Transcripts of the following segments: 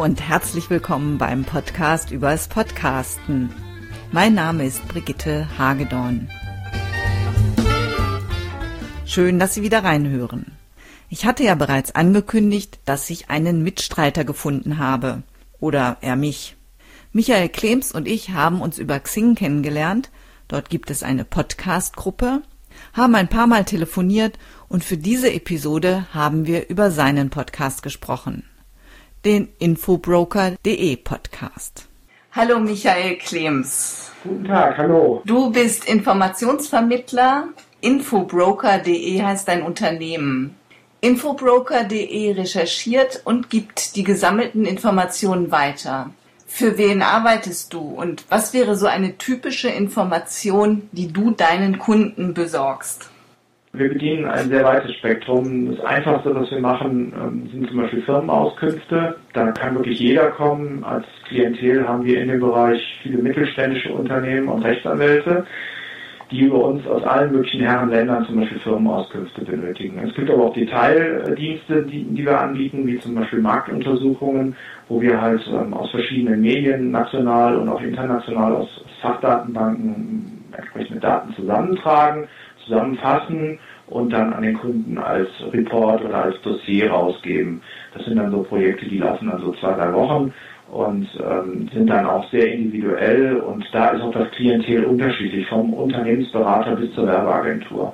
und herzlich willkommen beim Podcast übers Podcasten. Mein Name ist Brigitte Hagedorn. Schön, dass Sie wieder reinhören. Ich hatte ja bereits angekündigt, dass ich einen Mitstreiter gefunden habe. Oder er mich. Michael Klems und ich haben uns über Xing kennengelernt. Dort gibt es eine Podcast-Gruppe, haben ein paar Mal telefoniert und für diese Episode haben wir über seinen Podcast gesprochen. Den Infobroker.de Podcast. Hallo Michael Klems. Guten Tag, hallo. Du bist Informationsvermittler. Infobroker.de heißt dein Unternehmen. Infobroker.de recherchiert und gibt die gesammelten Informationen weiter. Für wen arbeitest du und was wäre so eine typische Information, die du deinen Kunden besorgst? Wir bedienen ein sehr weites Spektrum. Das Einfachste, was wir machen, ähm, sind zum Beispiel Firmenauskünfte. Da kann wirklich jeder kommen. Als Klientel haben wir in dem Bereich viele mittelständische Unternehmen und Rechtsanwälte die über uns aus allen möglichen Herrenländern zum Beispiel Firmenauskünfte benötigen. Es gibt aber auch Detaildienste, die, die wir anbieten, wie zum Beispiel Marktuntersuchungen, wo wir halt ähm, aus verschiedenen Medien, national und auch international aus Fachdatenbanken entsprechende Daten zusammentragen, zusammenfassen und dann an den Kunden als Report oder als Dossier rausgeben. Das sind dann so Projekte, die laufen dann so zwei, drei Wochen und ähm, sind dann auch sehr individuell und da ist auch das Klientel unterschiedlich, vom Unternehmensberater bis zur Werbeagentur.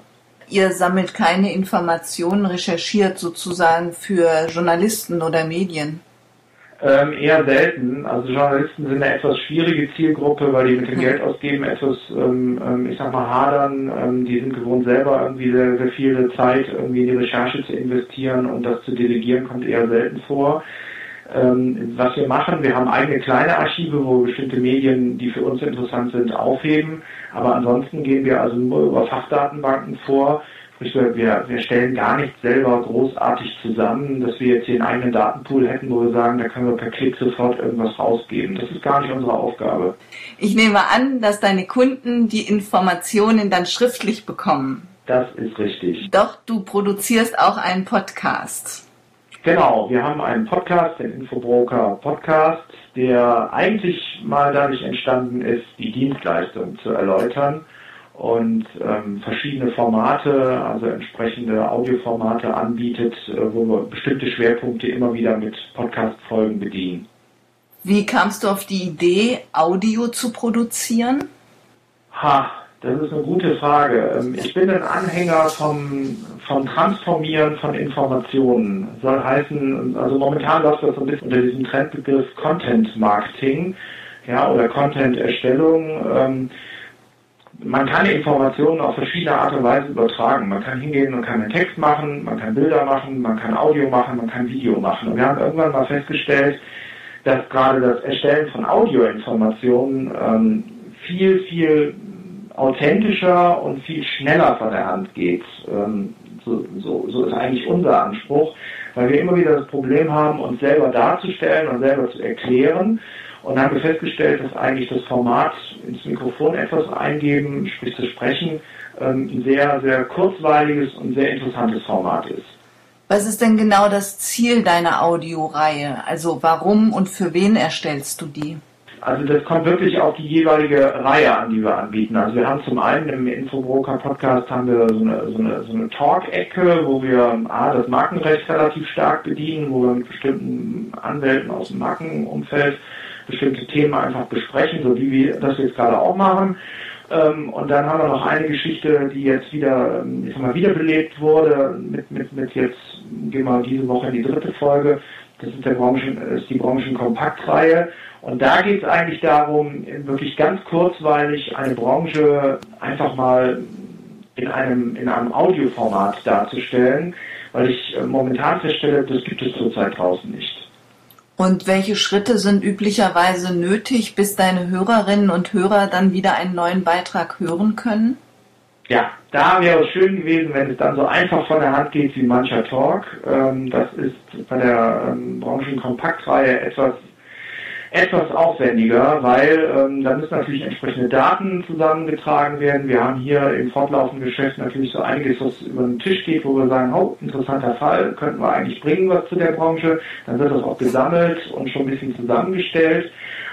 Ihr sammelt keine Informationen, recherchiert sozusagen für Journalisten oder Medien? Ähm, eher selten. Also Journalisten sind eine etwas schwierige Zielgruppe, weil die mit dem Geld ausgeben etwas, ähm, ähm, ich sag mal, hadern. Ähm, die sind gewohnt, selber irgendwie sehr, sehr viel Zeit irgendwie in die Recherche zu investieren und das zu delegieren kommt eher selten vor. Ähm, was wir machen, wir haben eigene kleine Archive, wo bestimmte Medien, die für uns interessant sind, aufheben. Aber ansonsten gehen wir also nur über Fachdatenbanken vor. Sprich, wir, wir stellen gar nicht selber großartig zusammen, dass wir jetzt hier einen eigenen Datenpool hätten, wo wir sagen, da können wir per Klick sofort irgendwas rausgeben. Das ist gar nicht unsere Aufgabe. Ich nehme an, dass deine Kunden die Informationen dann schriftlich bekommen. Das ist richtig. Doch du produzierst auch einen Podcast. Genau, wir haben einen Podcast, den Infobroker Podcast, der eigentlich mal dadurch entstanden ist, die Dienstleistung zu erläutern und ähm, verschiedene Formate, also entsprechende Audioformate anbietet, äh, wo wir bestimmte Schwerpunkte immer wieder mit Podcast-Folgen bedienen. Wie kamst du auf die Idee, Audio zu produzieren? Ha, das ist eine gute Frage. Ähm, ich bin ein Anhänger vom, vom Transformieren von Informationen. Soll heißen, also momentan läuft das so ein bisschen unter diesem Trendbegriff Content Marketing, ja, oder Content Erstellung. Ähm, man kann Informationen auf verschiedene Art und Weise übertragen. Man kann hingehen und kann einen Text machen, man kann Bilder machen, man kann Audio machen, man kann Video machen. Und wir haben irgendwann mal festgestellt, dass gerade das Erstellen von Audioinformationen ähm, viel, viel authentischer und viel schneller von der Hand geht. Ähm, so, so, so ist eigentlich unser Anspruch, weil wir immer wieder das Problem haben, uns selber darzustellen und selber zu erklären. Und haben wir festgestellt, dass eigentlich das Format ins Mikrofon etwas eingeben, sprich zu sprechen, ähm, ein sehr, sehr kurzweiliges und sehr interessantes Format ist. Was ist denn genau das Ziel deiner Audioreihe? Also warum und für wen erstellst du die? Also das kommt wirklich auf die jeweilige Reihe an, die wir anbieten. Also wir haben zum einen im Infobroker Podcast haben wir so eine, so eine, so eine Talk-Ecke, wo wir A, das Markenrecht relativ stark bedienen, wo wir mit bestimmten Anwälten aus dem Markenumfeld bestimmte Themen einfach besprechen, so wie wir das jetzt gerade auch machen. Ähm, und dann haben wir noch eine Geschichte, die jetzt wieder, ähm, ich sag mal, wiederbelebt wurde, mit, mit, mit jetzt, gehen wir diese Woche in die dritte Folge. Das ist, der Branchen, ist die Branchenkompaktreihe. Und da geht es eigentlich darum, wirklich ganz kurzweilig eine Branche einfach mal in einem, in einem Audioformat darzustellen, weil ich äh, momentan feststelle, das gibt es zurzeit draußen nicht. Und welche Schritte sind üblicherweise nötig, bis deine Hörerinnen und Hörer dann wieder einen neuen Beitrag hören können? Ja, da wäre es schön gewesen, wenn es dann so einfach von der Hand geht wie mancher Talk. Ähm, das ist bei der ähm, Branchenkompaktreihe etwas etwas aufwendiger, weil ähm, da müssen natürlich entsprechende Daten zusammengetragen werden. Wir haben hier im fortlaufenden Geschäft natürlich so einiges, was über den Tisch geht, wo wir sagen, oh, interessanter Fall, könnten wir eigentlich bringen was zu der Branche. Dann wird das auch gesammelt und schon ein bisschen zusammengestellt.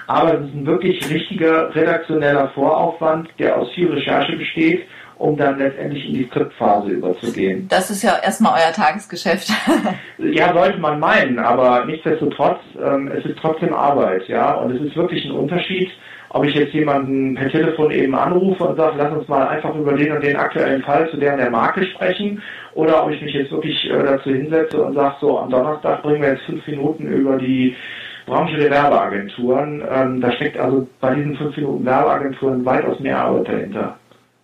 Aber es ist ein wirklich richtiger redaktioneller Voraufwand, der aus viel Recherche besteht um dann letztendlich in die Skriptphase überzugehen. Das ist ja erstmal euer Tagesgeschäft. ja, sollte man meinen, aber nichtsdestotrotz, ähm, es ist trotzdem Arbeit, ja, und es ist wirklich ein Unterschied, ob ich jetzt jemanden per Telefon eben anrufe und sage, lass uns mal einfach über den und den aktuellen Fall zu der und der Marke sprechen, oder ob ich mich jetzt wirklich äh, dazu hinsetze und sage, so, am Donnerstag bringen wir jetzt fünf Minuten über die Branche der Werbeagenturen. Ähm, da steckt also bei diesen fünf Minuten Werbeagenturen weitaus mehr Arbeit dahinter.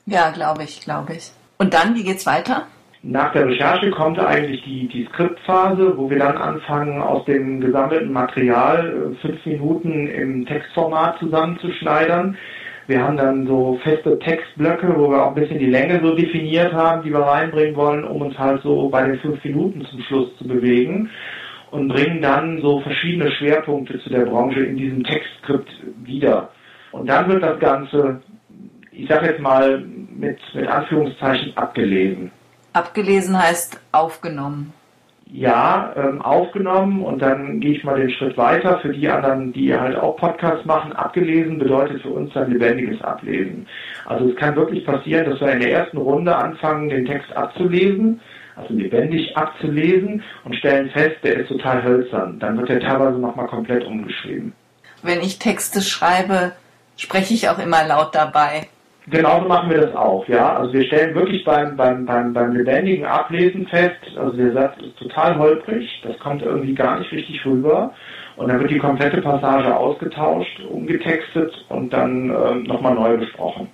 Ja, glaube ich, glaube ich. Und dann, wie geht's weiter? Nach der Recherche kommt eigentlich die, die Skriptphase, wo wir dann anfangen, aus dem gesammelten Material äh, fünf Minuten im Textformat zusammenzuschneidern. Wir haben dann so feste Textblöcke, wo wir auch ein bisschen die Länge so definiert haben, die wir reinbringen wollen, um uns halt so bei den fünf Minuten zum Schluss zu bewegen und bringen dann so verschiedene Schwerpunkte zu der Branche in diesem Textskript wieder. Und dann wird das Ganze ich sage jetzt mal mit, mit Anführungszeichen abgelesen. Abgelesen heißt aufgenommen. Ja, ähm, aufgenommen und dann gehe ich mal den Schritt weiter. Für die anderen, die halt auch Podcasts machen, abgelesen bedeutet für uns dann lebendiges Ablesen. Also es kann wirklich passieren, dass wir in der ersten Runde anfangen, den Text abzulesen, also lebendig abzulesen und stellen fest, der ist total hölzern. Dann wird der teilweise nochmal komplett umgeschrieben. Wenn ich Texte schreibe, spreche ich auch immer laut dabei. Genauso machen wir das auch, ja. Also wir stellen wirklich beim, beim, beim, beim lebendigen Ablesen fest, also der Satz ist total holprig, das kommt irgendwie gar nicht richtig rüber. Und dann wird die komplette Passage ausgetauscht, umgetextet und dann ähm, nochmal neu besprochen.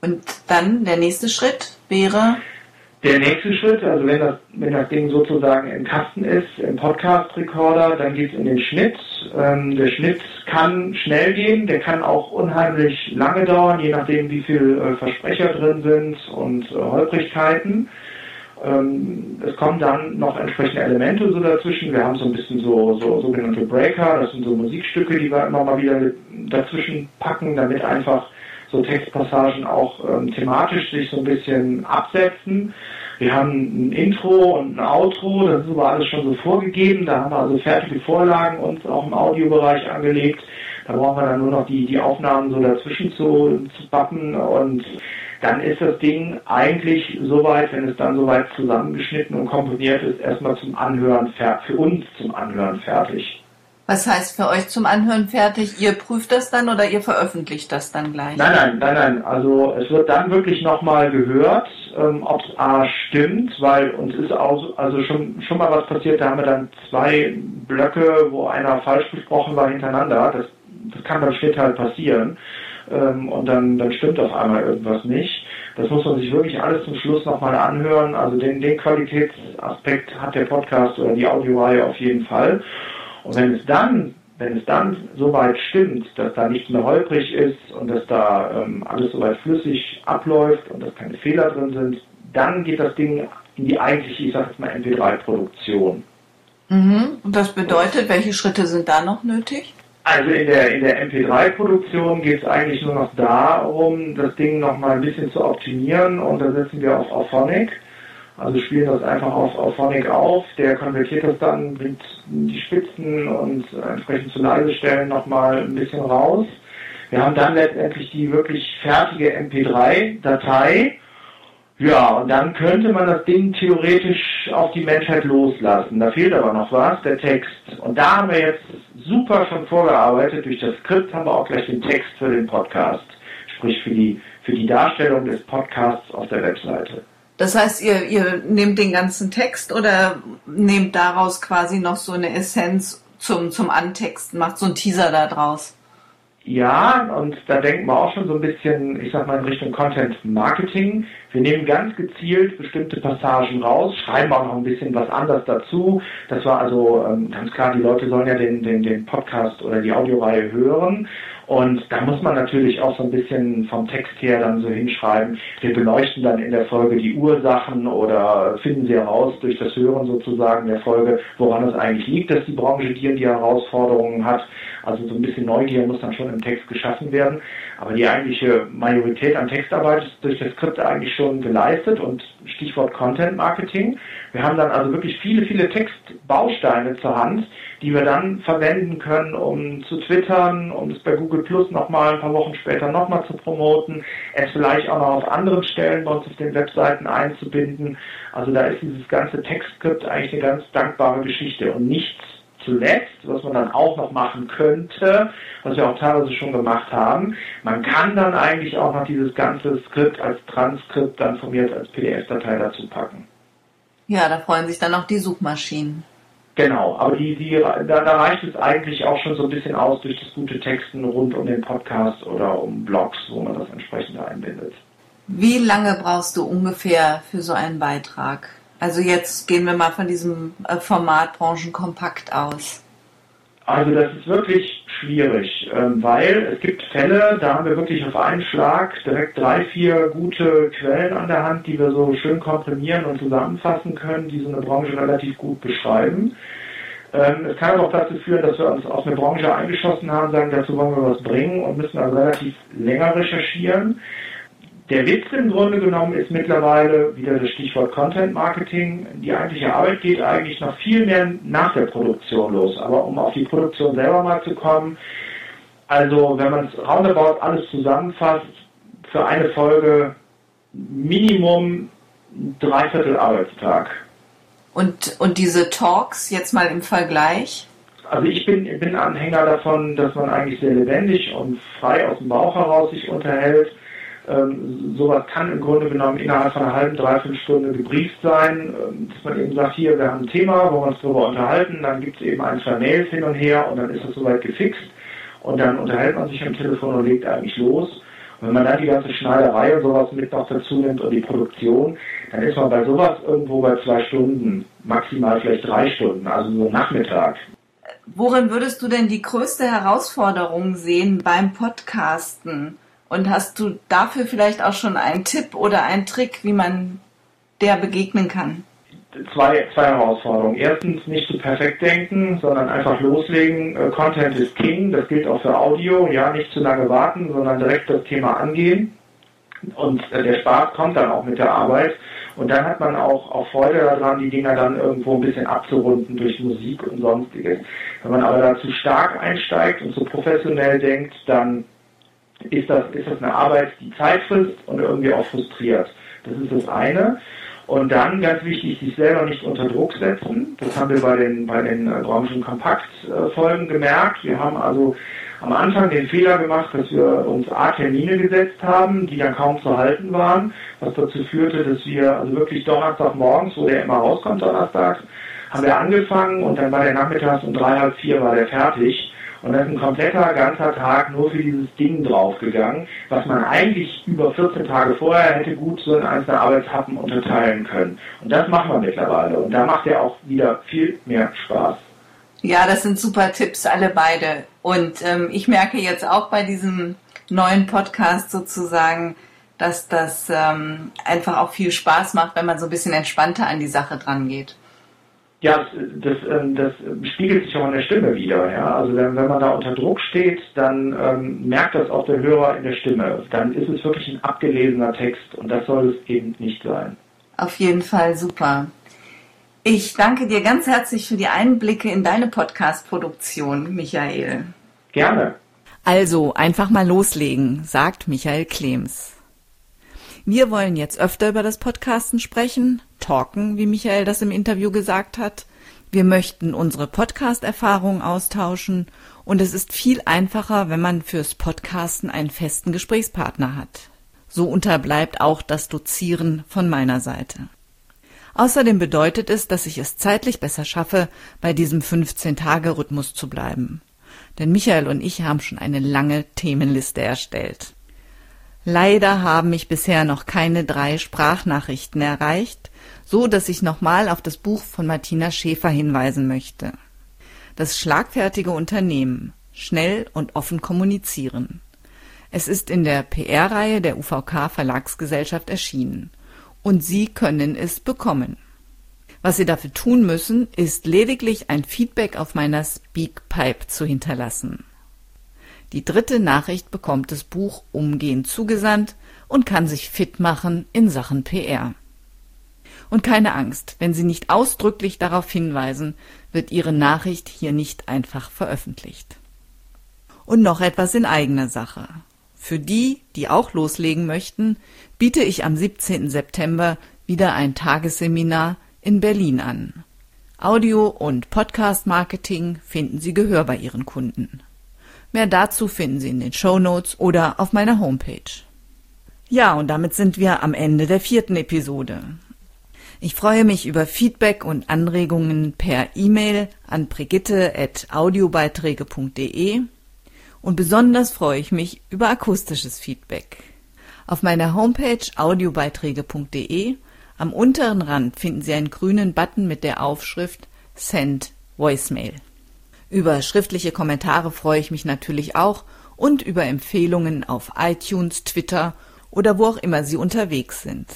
Und dann der nächste Schritt wäre? Der nächste Schritt, also wenn das, wenn das Ding sozusagen im Kasten ist, im Podcast-Recorder, dann geht es in den Schnitt. Ähm, der Schnitt kann schnell gehen, der kann auch unheimlich lange dauern, je nachdem wie viel äh, Versprecher drin sind und äh, Holprigkeiten. Ähm, es kommen dann noch entsprechende Elemente so dazwischen. Wir haben so ein bisschen so, so sogenannte Breaker, das sind so Musikstücke, die wir immer mal wieder dazwischen packen, damit einfach so Textpassagen auch ähm, thematisch sich so ein bisschen absetzen. Wir haben ein Intro und ein Outro, das ist aber alles schon so vorgegeben. Da haben wir also fertige Vorlagen uns auch im Audiobereich angelegt. Da brauchen wir dann nur noch die, die Aufnahmen so dazwischen zu, zu bappen und dann ist das Ding eigentlich soweit, wenn es dann soweit zusammengeschnitten und komponiert ist, erstmal zum Anhören, für uns zum Anhören fertig. Was heißt für euch zum Anhören fertig? Ihr prüft das dann oder ihr veröffentlicht das dann gleich? Nein, nein, nein, nein. Also es wird dann wirklich nochmal gehört, ähm, ob es A stimmt, weil uns ist auch also schon schon mal was passiert, da haben wir dann zwei Blöcke, wo einer falsch besprochen war hintereinander. Das, das kann beim Schnitt halt passieren. Ähm, und dann, dann stimmt auf einmal irgendwas nicht. Das muss man sich wirklich alles zum Schluss nochmal anhören. Also den, den Qualitätsaspekt hat der Podcast oder die Audioreihe auf jeden Fall. Und wenn es dann, wenn es dann soweit stimmt, dass da nichts mehr holprig ist und dass da ähm, alles soweit flüssig abläuft und dass keine Fehler drin sind, dann geht das Ding in die eigentliche, ich sag jetzt mal, MP3-Produktion. Mhm. Und das bedeutet, welche Schritte sind da noch nötig? Also in der, in der MP3-Produktion geht es eigentlich nur noch darum, das Ding noch mal ein bisschen zu optimieren und da setzen wir auf Auphonic. Also spielen das einfach auf, auf Phonic auf, der konvertiert das dann, bringt die Spitzen und entsprechend zu leise Stellen nochmal ein bisschen raus. Wir haben dann letztendlich die wirklich fertige MP3-Datei. Ja, und dann könnte man das Ding theoretisch auf die Menschheit loslassen. Da fehlt aber noch was, der Text. Und da haben wir jetzt super schon vorgearbeitet. Durch das Skript haben wir auch gleich den Text für den Podcast. Sprich für die, für die Darstellung des Podcasts auf der Webseite. Das heißt, ihr, ihr nehmt den ganzen Text oder nehmt daraus quasi noch so eine Essenz zum, zum Antexten, macht so einen Teaser da draus. Ja, und da denken wir auch schon so ein bisschen, ich sag mal, in Richtung Content Marketing. Wir nehmen ganz gezielt bestimmte Passagen raus, schreiben auch noch ein bisschen was anderes dazu. Das war also ähm, ganz klar, die Leute sollen ja den, den, den Podcast oder die Audioreihe hören. Und da muss man natürlich auch so ein bisschen vom Text her dann so hinschreiben. Wir beleuchten dann in der Folge die Ursachen oder finden sie heraus durch das Hören sozusagen der Folge, woran es eigentlich liegt, dass die Branche die und die Herausforderungen hat. Also so ein bisschen Neugier muss dann schon im Text geschaffen werden. Aber die eigentliche Majorität an Textarbeit ist durch das Skript eigentlich schon geleistet und Stichwort Content Marketing. Wir haben dann also wirklich viele, viele Textbausteine zur Hand, die wir dann verwenden können, um zu twittern, um es bei Google Plus nochmal ein paar Wochen später nochmal zu promoten, es vielleicht auch noch auf anderen Stellen bei uns auf den Webseiten einzubinden. Also da ist dieses ganze Textskript eigentlich eine ganz dankbare Geschichte und nichts zuletzt, was man dann auch noch machen könnte, was wir auch teilweise schon gemacht haben, man kann dann eigentlich auch noch dieses ganze Skript als Transkript dann von mir als PDF-Datei dazu packen. Ja, da freuen sich dann auch die Suchmaschinen. Genau, aber die, die, da, da reicht es eigentlich auch schon so ein bisschen aus durch das gute Texten rund um den Podcast oder um Blogs, wo man das entsprechend einbindet. Wie lange brauchst du ungefähr für so einen Beitrag? Also jetzt gehen wir mal von diesem äh, Format Branchenkompakt aus. Also das ist wirklich schwierig, ähm, weil es gibt Fälle, da haben wir wirklich auf einen Schlag direkt drei, vier gute Quellen an der Hand, die wir so schön komprimieren und zusammenfassen können, die so eine Branche relativ gut beschreiben. Ähm, es kann aber auch dazu führen, dass wir uns auf eine Branche eingeschossen haben, sagen, dazu wollen wir was bringen und müssen also relativ länger recherchieren. Der Witz im Grunde genommen ist mittlerweile wieder das Stichwort Content Marketing. Die eigentliche Arbeit geht eigentlich noch viel mehr nach der Produktion los. Aber um auf die Produktion selber mal zu kommen, also wenn man es roundabout alles zusammenfasst, für eine Folge Minimum dreiviertel Arbeitstag. Und, und diese Talks jetzt mal im Vergleich? Also ich bin, bin Anhänger davon, dass man eigentlich sehr lebendig und frei aus dem Bauch heraus sich unterhält ähm, sowas kann im Grunde genommen innerhalb von einer halben, dreiviertel Stunde gebrieft sein, ähm, dass man eben sagt, hier, wir haben ein Thema, wo wir uns darüber unterhalten, dann gibt es eben ein, zwei Mails hin und her und dann ist das soweit gefixt und dann unterhält man sich am Telefon und legt eigentlich los. Und wenn man dann die ganze Schneiderei und sowas mit noch dazu nimmt und die Produktion, dann ist man bei sowas irgendwo bei zwei Stunden, maximal vielleicht drei Stunden, also so Nachmittag. Worin würdest du denn die größte Herausforderung sehen beim Podcasten? Und hast du dafür vielleicht auch schon einen Tipp oder einen Trick, wie man der begegnen kann? Zwei, zwei Herausforderungen. Erstens nicht zu perfekt denken, sondern einfach loslegen. Äh, Content ist King, das gilt auch für Audio. Ja, nicht zu lange warten, sondern direkt das Thema angehen. Und äh, der Spaß kommt dann auch mit der Arbeit. Und dann hat man auch, auch Freude daran, die Dinger dann irgendwo ein bisschen abzurunden durch Musik und sonstiges. Wenn man aber da zu stark einsteigt und zu professionell denkt, dann ist das, ist das eine Arbeit, die Zeit frisst und irgendwie auch frustriert. Das ist das eine. Und dann ganz wichtig, sich selber nicht unter Druck setzen. Das haben wir bei den, bei den äh, Branchenkompakt-Folgen gemerkt. Wir haben also am Anfang den Fehler gemacht, dass wir uns A-Termine gesetzt haben, die dann kaum zu halten waren, was dazu führte, dass wir also wirklich Donnerstagmorgens, wo der immer rauskommt donnerstags, haben wir angefangen und dann war der nachmittags um drei, halb vier war der fertig. Und da ist ein kompletter ganzer Tag nur für dieses Ding draufgegangen, was man eigentlich über 14 Tage vorher hätte gut so in einzelne Arbeitshappen unterteilen können. Und das machen wir mittlerweile. Und da macht er auch wieder viel mehr Spaß. Ja, das sind super Tipps, alle beide. Und ähm, ich merke jetzt auch bei diesem neuen Podcast sozusagen, dass das ähm, einfach auch viel Spaß macht, wenn man so ein bisschen entspannter an die Sache dran geht. Ja, das, ähm, das, spiegelt sich auch in der Stimme wieder. Ja? Also wenn, wenn man da unter Druck steht, dann ähm, merkt das auch der Hörer in der Stimme. Dann ist es wirklich ein abgelesener Text und das soll es eben nicht sein. Auf jeden Fall super. Ich danke dir ganz herzlich für die Einblicke in deine Podcast-Produktion, Michael. Gerne. Also einfach mal loslegen, sagt Michael Klems. Wir wollen jetzt öfter über das Podcasten sprechen, talken, wie Michael das im Interview gesagt hat. Wir möchten unsere Podcast-Erfahrungen austauschen und es ist viel einfacher, wenn man fürs Podcasten einen festen Gesprächspartner hat. So unterbleibt auch das Dozieren von meiner Seite. Außerdem bedeutet es, dass ich es zeitlich besser schaffe, bei diesem 15-Tage-Rhythmus zu bleiben. Denn Michael und ich haben schon eine lange Themenliste erstellt. Leider haben mich bisher noch keine drei Sprachnachrichten erreicht, so dass ich nochmal auf das Buch von Martina Schäfer hinweisen möchte. Das schlagfertige Unternehmen schnell und offen kommunizieren. Es ist in der PR-Reihe der UVK Verlagsgesellschaft erschienen. Und Sie können es bekommen. Was Sie dafür tun müssen, ist lediglich ein Feedback auf meiner Speakpipe zu hinterlassen. Die dritte Nachricht bekommt das Buch umgehend zugesandt und kann sich fit machen in Sachen PR. Und keine Angst, wenn Sie nicht ausdrücklich darauf hinweisen, wird Ihre Nachricht hier nicht einfach veröffentlicht. Und noch etwas in eigener Sache. Für die, die auch loslegen möchten, biete ich am 17. September wieder ein Tagesseminar in Berlin an. Audio- und Podcast-Marketing finden Sie Gehör bei Ihren Kunden. Mehr dazu finden Sie in den Show Notes oder auf meiner Homepage. Ja, und damit sind wir am Ende der vierten Episode. Ich freue mich über Feedback und Anregungen per E-Mail an brigitte.audiobeiträge.de und besonders freue ich mich über akustisches Feedback. Auf meiner Homepage audiobeiträge.de am unteren Rand finden Sie einen grünen Button mit der Aufschrift Send Voicemail. Über schriftliche Kommentare freue ich mich natürlich auch und über Empfehlungen auf iTunes, Twitter oder wo auch immer Sie unterwegs sind.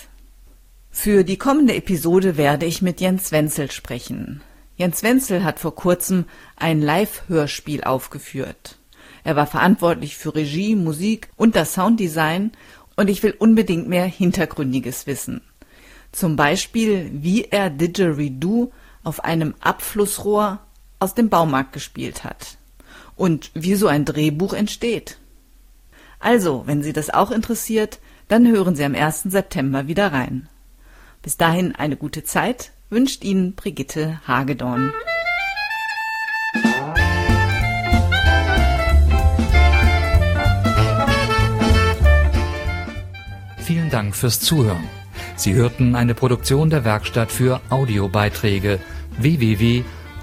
Für die kommende Episode werde ich mit Jens Wenzel sprechen. Jens Wenzel hat vor kurzem ein Live-Hörspiel aufgeführt. Er war verantwortlich für Regie, Musik und das Sounddesign und ich will unbedingt mehr Hintergründiges wissen. Zum Beispiel, wie er Didgeridoo auf einem Abflussrohr aus dem Baumarkt gespielt hat und wie so ein Drehbuch entsteht. Also, wenn Sie das auch interessiert, dann hören Sie am 1. September wieder rein. Bis dahin eine gute Zeit wünscht Ihnen Brigitte Hagedorn. Vielen Dank fürs Zuhören. Sie hörten eine Produktion der Werkstatt für Audiobeiträge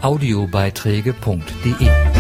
www.audiobeiträge.de